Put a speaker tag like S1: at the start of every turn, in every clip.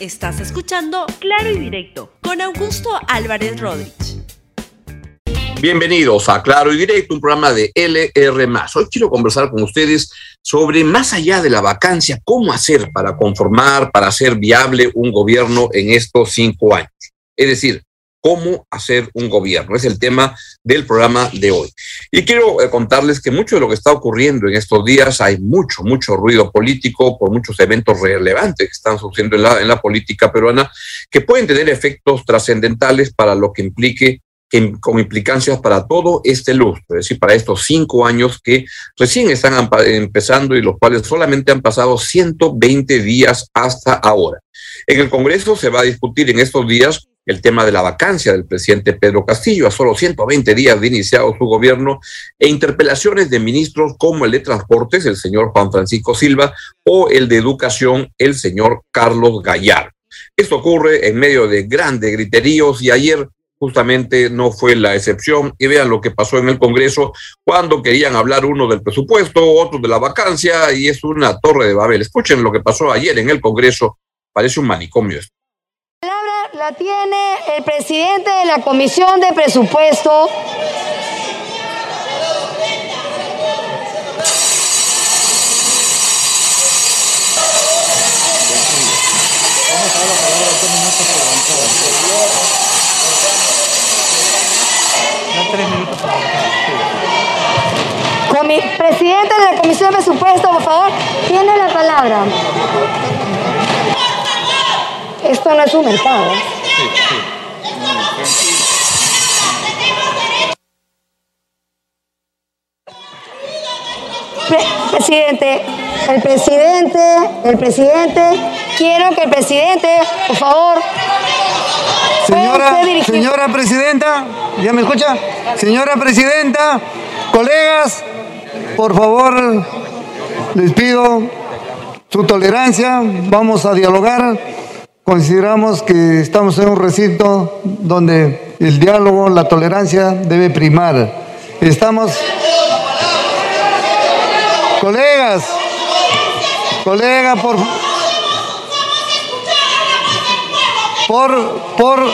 S1: Estás escuchando Claro y Directo con Augusto Álvarez Rodríguez.
S2: Bienvenidos a Claro y Directo, un programa de LR. Hoy quiero conversar con ustedes sobre, más allá de la vacancia, cómo hacer para conformar, para hacer viable un gobierno en estos cinco años. Es decir, cómo hacer un gobierno. Es el tema del programa de hoy. Y quiero eh, contarles que mucho de lo que está ocurriendo en estos días, hay mucho, mucho ruido político por muchos eventos relevantes que están sucediendo en la, política peruana, que pueden tener efectos trascendentales para lo que implique que, con implicancias para todo este lustro, es decir, para estos cinco años que recién están empezando y los cuales solamente han pasado 120 días hasta ahora. En el Congreso se va a discutir en estos días el tema de la vacancia del presidente Pedro Castillo a solo 120 días de iniciado su gobierno e interpelaciones de ministros como el de Transportes, el señor Juan Francisco Silva, o el de Educación, el señor Carlos Gallar. Esto ocurre en medio de grandes griteríos y ayer justamente no fue la excepción. Y vean lo que pasó en el Congreso cuando querían hablar uno del presupuesto, otro de la vacancia, y es una torre de Babel. Escuchen lo que pasó ayer en el Congreso. Parece un manicomio esto
S3: la tiene el presidente de la Comisión de Presupuesto. Presidente de la Comisión de Presupuesto, por favor, tiene la palabra. Esto no es un mercado. presidente, el presidente, el presidente, quiero que el presidente, por favor.
S4: Señora, señora presidenta, ¿ya me escucha? Señora presidenta, colegas, por favor, les pido su tolerancia, vamos a dialogar. Consideramos que estamos en un recinto donde el diálogo, la tolerancia debe primar. Estamos... Colegas, colega, por... Por, por,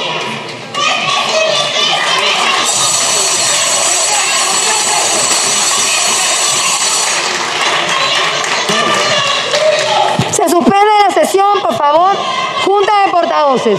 S3: Se suspende la sesión, por favor. Junta de portavoces.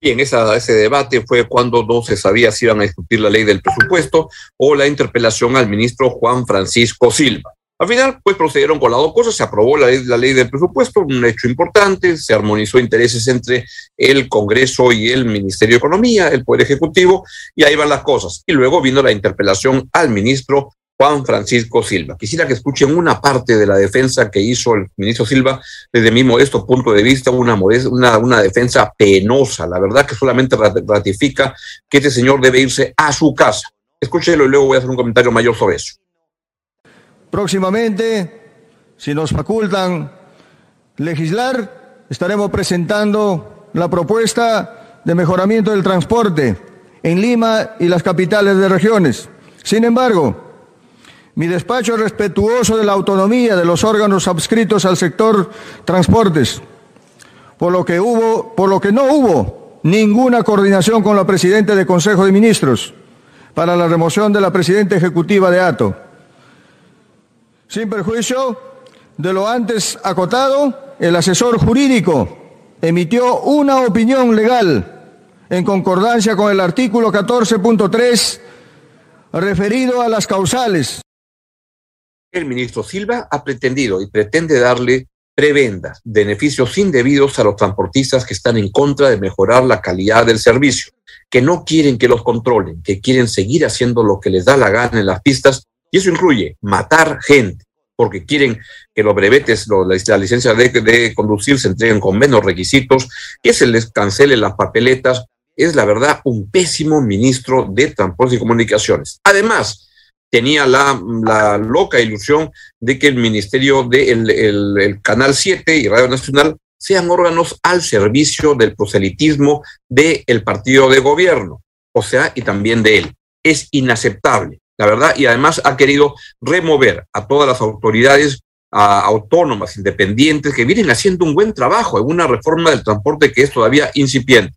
S2: Y en esa, ese debate fue cuando no se sabía si iban a discutir la ley del presupuesto o la interpelación al ministro Juan Francisco Silva. Al final, pues procedieron con las dos cosas, se aprobó la ley, la ley del presupuesto, un hecho importante, se armonizó intereses entre el Congreso y el Ministerio de Economía, el Poder Ejecutivo, y ahí van las cosas. Y luego vino la interpelación al ministro Juan Francisco Silva. Quisiera que escuchen una parte de la defensa que hizo el ministro Silva desde mi modesto punto de vista, una, una, una defensa penosa, la verdad que solamente ratifica que este señor debe irse a su casa. Escúchelo y luego voy a hacer un comentario mayor sobre eso.
S5: Próximamente, si nos facultan legislar, estaremos presentando la propuesta de mejoramiento del transporte en Lima y las capitales de regiones. Sin embargo, mi despacho es respetuoso de la autonomía de los órganos adscritos al sector transportes, por lo que hubo, por lo que no hubo ninguna coordinación con la presidenta del Consejo de Ministros para la remoción de la presidenta ejecutiva de ATO. Sin perjuicio de lo antes acotado, el asesor jurídico emitió una opinión legal en concordancia con el artículo 14.3 referido a las causales
S2: el ministro Silva ha pretendido y pretende darle prebendas, beneficios indebidos a los transportistas que están en contra de mejorar la calidad del servicio, que no quieren que los controlen, que quieren seguir haciendo lo que les da la gana en las pistas, y eso incluye matar gente, porque quieren que los brevetes, la licencia de, de conducir se entreguen con menos requisitos, que se les cancele las papeletas. Es la verdad un pésimo ministro de Transportes y Comunicaciones. Además, tenía la, loca ilusión de que el Ministerio del de el, Canal 7 y Radio Nacional sean órganos al servicio del proselitismo del partido de gobierno, o sea, y también de él. Es inaceptable, la verdad, y además ha querido remover a todas las autoridades autónomas, independientes, que vienen haciendo un buen trabajo en una reforma del transporte que es todavía incipiente.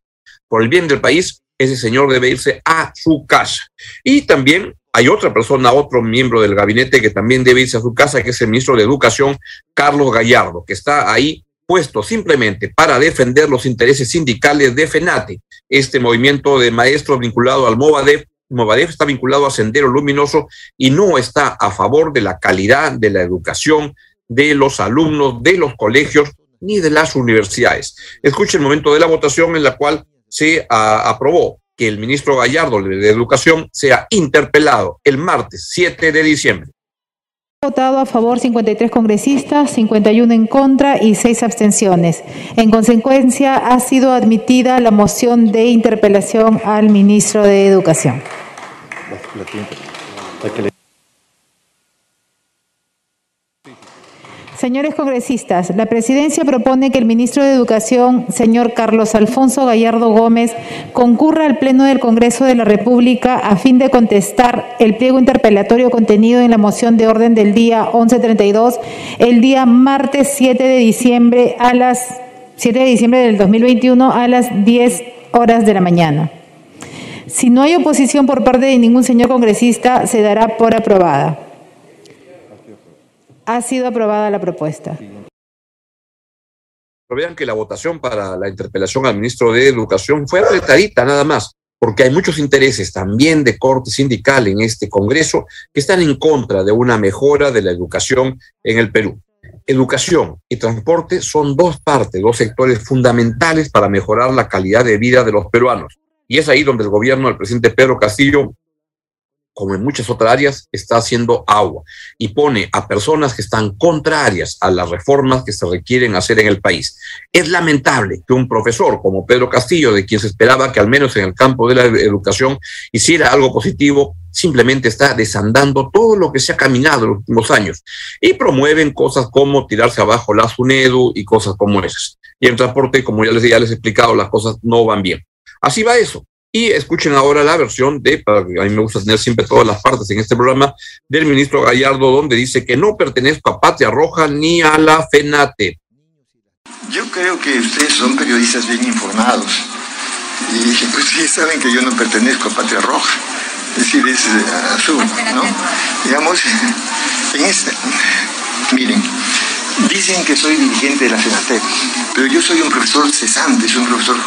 S2: Por el bien del país, ese señor debe irse a su casa. Y también hay otra persona, otro miembro del gabinete que también debe irse a su casa, que es el ministro de Educación, Carlos Gallardo, que está ahí puesto simplemente para defender los intereses sindicales de FENATE, este movimiento de maestros vinculado al Movadef. Movadef está vinculado a Sendero Luminoso y no está a favor de la calidad de la educación de los alumnos, de los colegios ni de las universidades. Escuche el momento de la votación en la cual se aprobó que el ministro Gallardo de Educación sea interpelado el martes 7 de diciembre.
S6: Votado a favor 53 congresistas, 51 en contra y 6 abstenciones. En consecuencia, ha sido admitida la moción de interpelación al ministro de Educación. Señores congresistas, la presidencia propone que el ministro de Educación, señor Carlos Alfonso Gallardo Gómez, concurra al Pleno del Congreso de la República a fin de contestar el pliego interpelatorio contenido en la moción de orden del día 1132, el día martes 7 de diciembre a las 7 de diciembre del 2021 a las 10 horas de la mañana. Si no hay oposición por parte de ningún señor congresista, se dará por aprobada. Ha sido aprobada la propuesta.
S2: Vean que la votación para la interpelación al ministro de Educación fue apretadita nada más, porque hay muchos intereses también de corte sindical en este Congreso que están en contra de una mejora de la educación en el Perú. Educación y transporte son dos partes, dos sectores fundamentales para mejorar la calidad de vida de los peruanos. Y es ahí donde el gobierno del presidente Pedro Castillo como en muchas otras áreas, está haciendo agua y pone a personas que están contrarias a las reformas que se requieren hacer en el país. Es lamentable que un profesor como Pedro Castillo, de quien se esperaba que al menos en el campo de la educación hiciera algo positivo, simplemente está desandando todo lo que se ha caminado en los últimos años y promueven cosas como tirarse abajo la SUNEDU y cosas como esas. Y en transporte, como ya les, ya les he explicado, las cosas no van bien. Así va eso. Y escuchen ahora la versión de, a mí me gusta tener siempre todas las partes en este programa, del ministro Gallardo, donde dice que no pertenezco a Patria Roja ni a la FENATE.
S7: Yo creo que ustedes son periodistas bien informados. Y pues sí saben que yo no pertenezco a Patria Roja. Es decir, es eh, azul, ¿no? Digamos, en este, miren, Dicen que soy dirigente de la FENATEP, pero yo soy un profesor cesante, soy un profesor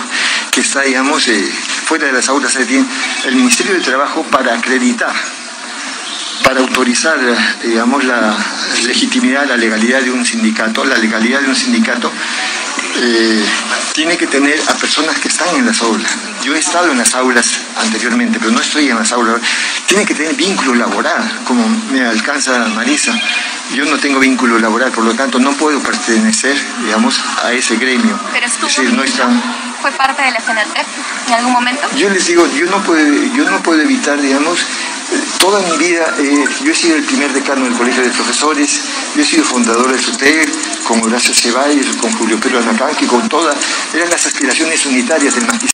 S7: que está, digamos, eh, fuera de las aulas. El Ministerio de Trabajo para acreditar, para autorizar, digamos, la legitimidad, la legalidad de un sindicato, la legalidad de un sindicato, eh, tiene que tener a personas que están en las aulas. Yo he estado en las aulas anteriormente, pero no estoy en las aulas. Tiene que tener vínculo laboral, como me alcanza Marisa. Yo no tengo vínculo laboral, por lo tanto no puedo pertenecer, digamos, a ese gremio.
S8: Pero es decir, no ¿Fue parte de la FENATEP en algún momento?
S7: Yo les digo, yo no puedo, yo no puedo evitar, digamos, toda mi vida, eh, yo he sido el primer decano del Colegio de Profesores, yo he sido fundador del SUTER, con Horacio Ceballos, con Julio Pedro Anacanqui, con todas, eran las aspiraciones unitarias del magisterio.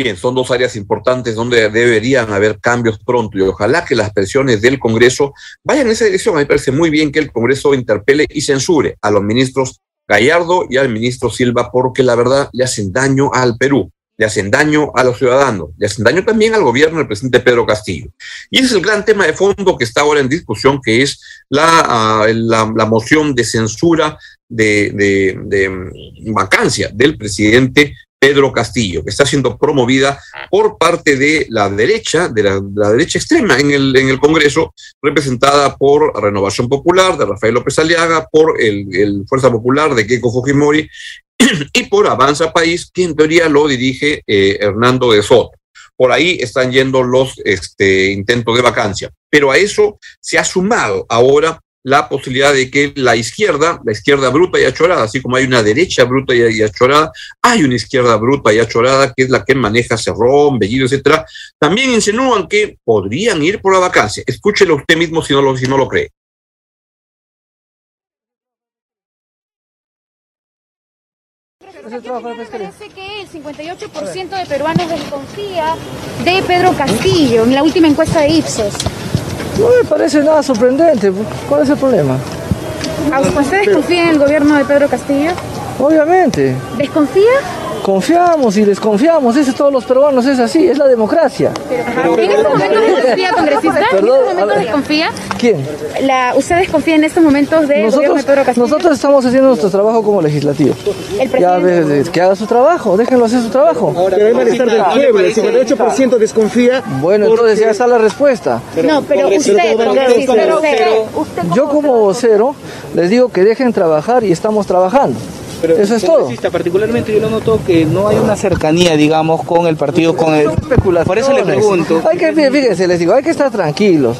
S2: Bien, son dos áreas importantes donde deberían haber cambios pronto y ojalá que las presiones del Congreso vayan en esa dirección. A mí me parece muy bien que el Congreso interpele y censure a los ministros Gallardo y al ministro Silva porque la verdad le hacen daño al Perú le hacen daño a los ciudadanos, le hacen daño también al gobierno del presidente Pedro Castillo. Y ese es el gran tema de fondo que está ahora en discusión, que es la, ah, la, moción de censura de, de, mm, vacancia del presidente Pedro Castillo, que está siendo promovida por parte de la derecha, de la, derecha extrema en el, en el, Congreso, representada por Renovación Popular de Rafael López Aliaga, por el, el Fuerza Popular de Keiko Fujimori y por Avanza País, que en teoría lo dirige eh, Hernando de Soto. Por ahí están yendo los este, intentos de vacancia. Pero a eso se ha sumado ahora la posibilidad de que la izquierda, la izquierda bruta y achorada, así como hay una derecha bruta y achorada, hay una izquierda bruta y achorada que es la que maneja Cerrón, Bellido, etcétera, también insinúan que podrían ir por la vacancia. Escúchelo usted mismo si no lo, si no lo cree.
S8: Parece que el 58% de peruanos desconfía de Pedro Castillo en la última encuesta de Ipsos.
S9: No me parece nada sorprendente. ¿Cuál es el problema?
S8: ¿Usted desconfía en el gobierno de Pedro Castillo?
S9: Obviamente.
S8: ¿Desconfía?
S9: Confiamos y desconfiamos, ese todos los peruanos es así, es la democracia.
S8: ¿En estos momentos desconfía, congresista? ¿En estos momentos desconfía?
S9: ¿Quién?
S8: La, ¿Usted desconfía en estos momentos del
S9: nosotros,
S8: gobierno de Pedro Castillo?
S9: Nosotros estamos haciendo nuestro trabajo como legislativo.
S8: El
S9: presidente... Ya, que haga su trabajo, déjenlo hacer su trabajo.
S10: Pero hay malestar del pueblo, el 58% desconfía.
S9: Bueno, entonces ya está la respuesta.
S8: no, pero usted, congresista, usted,
S9: Yo como vocero les digo que dejen trabajar y estamos trabajando.
S10: Pero
S9: Eso es todo.
S10: Particularmente yo lo noto que no hay una cercanía, digamos, con el partido, con el... Por eso le pregunto.
S9: Hay que, fíjense, les digo, hay que estar tranquilos.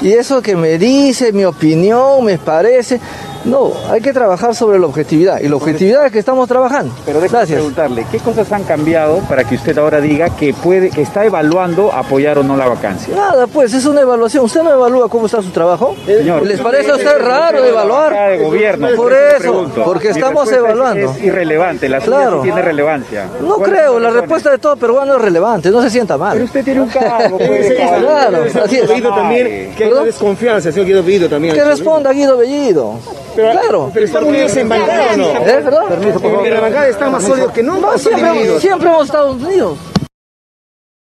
S9: Y eso que me dice, mi opinión, me parece, no, hay que trabajar sobre la objetividad y la objetividad es que estamos trabajando.
S10: Pero déjame preguntarle, ¿qué cosas han cambiado para que usted ahora diga que puede, que está evaluando apoyar o no la vacancia?
S9: Nada, pues es una evaluación. ¿Usted no evalúa cómo está su trabajo?
S10: Señor,
S9: ¿Les parece a usted raro evaluar?
S10: De gobierno,
S9: por eso, porque estamos evaluando.
S10: Es irrelevante, la
S9: claro.
S10: tiene relevancia.
S9: No creo, la respuesta de todo peruano es relevante, no se sienta mal.
S10: Pero usted tiene un cargo.
S9: pues, claro, así es.
S10: también, que hay desconfianza, señor Guido Bellido también.
S9: Que responda Guido Bellido.
S10: Pero,
S9: claro.
S10: Pero están unidos en bancada, ¿no?
S9: ¿Eh? ¿Perdón?
S10: Permiso, por favor. En la bancada están más sólidos que nunca.
S9: No, siempre, siempre hemos estado unidos.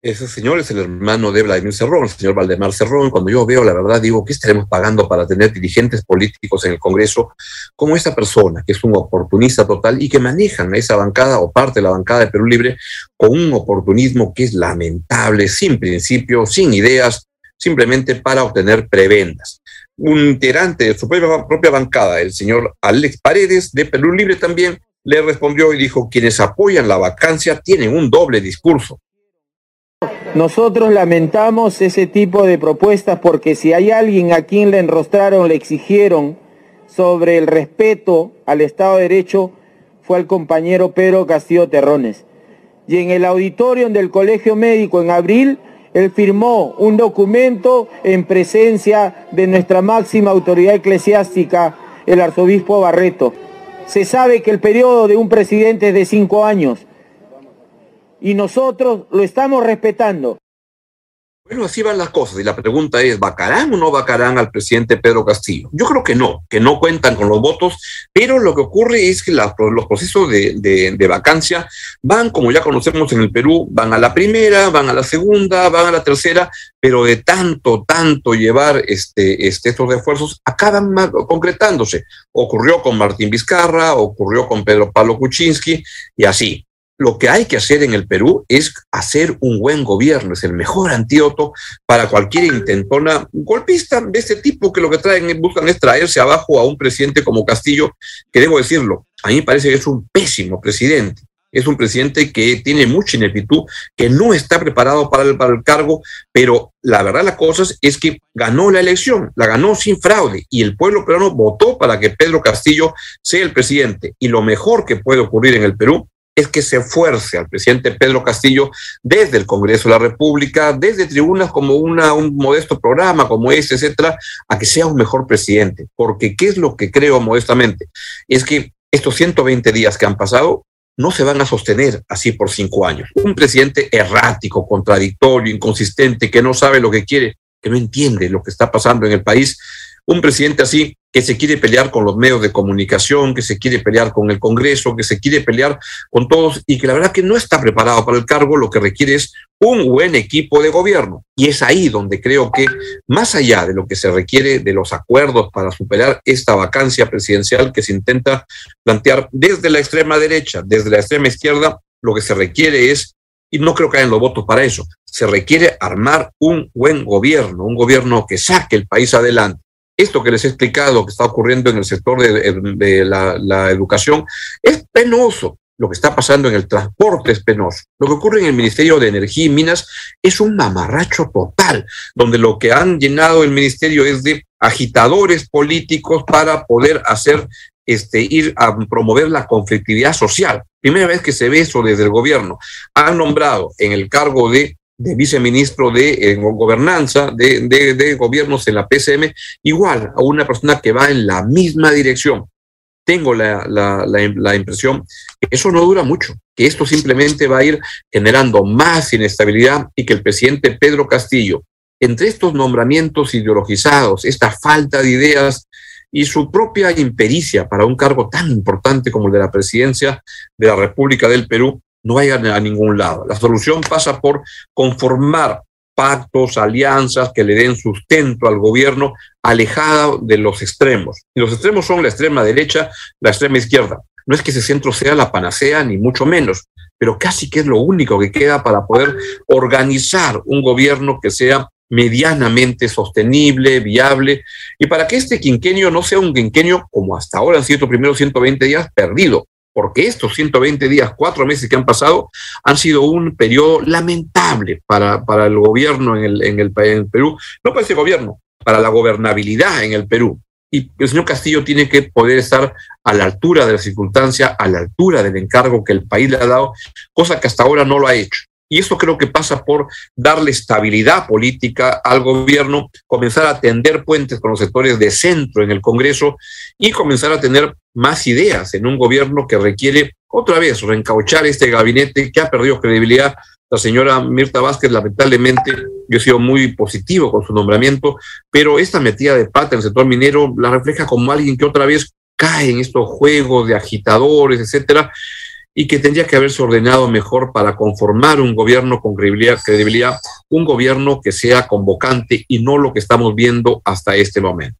S2: Ese señor es el hermano de Vladimir Cerrón, el señor Valdemar Cerrón. Cuando yo veo, la verdad, digo, ¿qué estaremos pagando para tener dirigentes políticos en el Congreso como esta persona, que es un oportunista total y que manejan esa bancada o parte de la bancada de Perú Libre con un oportunismo que es lamentable, sin principio, sin ideas, simplemente para obtener prebendas. Un integrante de su propia, propia bancada, el señor Alex Paredes, de Perú Libre también, le respondió y dijo, quienes apoyan la vacancia tienen un doble discurso.
S11: Nosotros lamentamos ese tipo de propuestas porque si hay alguien a quien le enrostraron, le exigieron sobre el respeto al Estado de Derecho, fue al compañero Pedro Castillo Terrones. Y en el auditorio del Colegio Médico en abril, él firmó un documento en presencia de nuestra máxima autoridad eclesiástica, el arzobispo Barreto. Se sabe que el periodo de un presidente es de cinco años y nosotros lo estamos respetando.
S2: Bueno, así van las cosas y la pregunta es, ¿vacarán o no vacarán al presidente Pedro Castillo? Yo creo que no, que no cuentan con los votos, pero lo que ocurre es que los procesos de, vacancia van, como ya conocemos en el Perú, van a la primera, van a la segunda, van a la tercera, pero de tanto, tanto llevar este, este, estos esfuerzos, acaban concretándose. Ocurrió con Martín Vizcarra, ocurrió con Pedro Pablo Kuczynski y así lo que hay que hacer en el Perú es hacer un buen gobierno, es el mejor antídoto para cualquier intentona golpista de este tipo que lo que traen, buscan es traerse abajo a un presidente como Castillo, que debo decirlo, a mí me parece que es un pésimo presidente. Es un presidente que tiene mucha ineptitud, que no está preparado para el, para el cargo, pero la verdad las cosas es que ganó la elección, la ganó sin fraude y el pueblo peruano votó para que Pedro Castillo sea el presidente. Y lo mejor que puede ocurrir en el Perú es que se fuerce al presidente Pedro Castillo desde el Congreso de la República, desde tribunas como un modesto programa como este, etcétera, a que sea un mejor presidente. Porque, ¿qué es lo que creo modestamente? Es que estos 120 días que han pasado no se van a sostener así por cinco años. Un presidente errático, contradictorio, inconsistente, que no sabe lo que quiere, que no entiende lo que está pasando en el país, un presidente así que se quiere pelear con los medios de comunicación, que se quiere pelear con el Congreso, que se quiere pelear con todos y que la verdad que no está preparado para el cargo, lo que requiere es un buen equipo de gobierno. Y es ahí donde creo que, más allá de lo que se requiere de los acuerdos para superar esta vacancia presidencial que se intenta plantear desde la extrema derecha, desde la extrema izquierda, lo que se requiere es y no creo que hayan los votos para eso. Se requiere armar un buen gobierno, un gobierno que saque el país adelante esto que les he explicado que está ocurriendo en el sector de, la, la, educación es penoso. Lo que está pasando en el transporte es penoso. Lo que ocurre en el Ministerio de Energía y Minas es un mamarracho total, donde lo que han llenado el ministerio es de agitadores políticos para poder hacer este, ir a promover la conflictividad social. Primera vez que se ve eso desde el gobierno. Han nombrado en el cargo de viceministro de eh, gobernanza, de, gobiernos en la PCM, igual a una persona que va en la misma dirección. Tengo la, impresión que eso no dura mucho, que esto simplemente va a ir generando más inestabilidad y que el presidente Pedro Castillo, entre estos nombramientos ideologizados, esta falta de ideas, y su propia impericia para un cargo tan importante como el de la presidencia de la República del Perú no vayan a ningún lado. La solución pasa por conformar pactos, alianzas que le den sustento al gobierno alejado de los extremos. Y los extremos son la extrema derecha, la extrema izquierda. No es que ese centro sea la panacea, ni mucho menos, pero casi que es lo único que queda para poder organizar un gobierno que sea medianamente sostenible, viable, y para que este quinquenio no sea un quinquenio como hasta ahora han sido los primeros 120 días perdido, porque estos 120 días, cuatro meses que han pasado, han sido un periodo lamentable para, para el gobierno en el, en, el, en el Perú, no para ese gobierno, para la gobernabilidad en el Perú. Y el señor Castillo tiene que poder estar a la altura de la circunstancia, a la altura del encargo que el país le ha dado, cosa que hasta ahora no lo ha hecho. Y eso creo que pasa por darle estabilidad política al gobierno, comenzar a tender puentes con los sectores de centro en el Congreso y comenzar a tener más ideas en un gobierno que requiere otra vez reencauchar este gabinete que ha perdido credibilidad. La señora Mirta Vázquez, lamentablemente, yo he sido muy positivo con su nombramiento, pero esta metida de pata en el sector minero la refleja como alguien que otra vez cae en estos juegos de agitadores, etcétera, y que tendría que haberse ordenado mejor para conformar un gobierno con credibilidad, un gobierno que sea convocante y no lo que estamos viendo hasta este momento.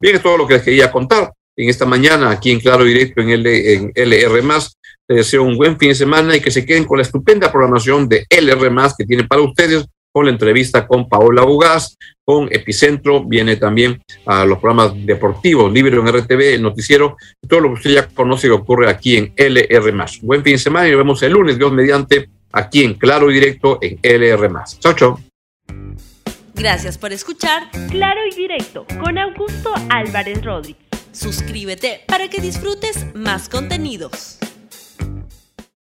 S2: Bien, es todo lo que les quería contar en esta mañana aquí en Claro Directo en, L, en LR. Les deseo un buen fin de semana y que se queden con la estupenda programación de LR, que tiene para ustedes la entrevista con Paola Bugaz, con Epicentro, viene también a los programas deportivos, Libre en RTV, el noticiero, todo lo que usted ya conoce que ocurre aquí en LR. Buen fin de semana y nos vemos el lunes, Dios mediante, aquí en Claro y Directo en LR. Chao, chao.
S1: Gracias por escuchar Claro y Directo con Augusto Álvarez Rodríguez. Suscríbete para que disfrutes más contenidos.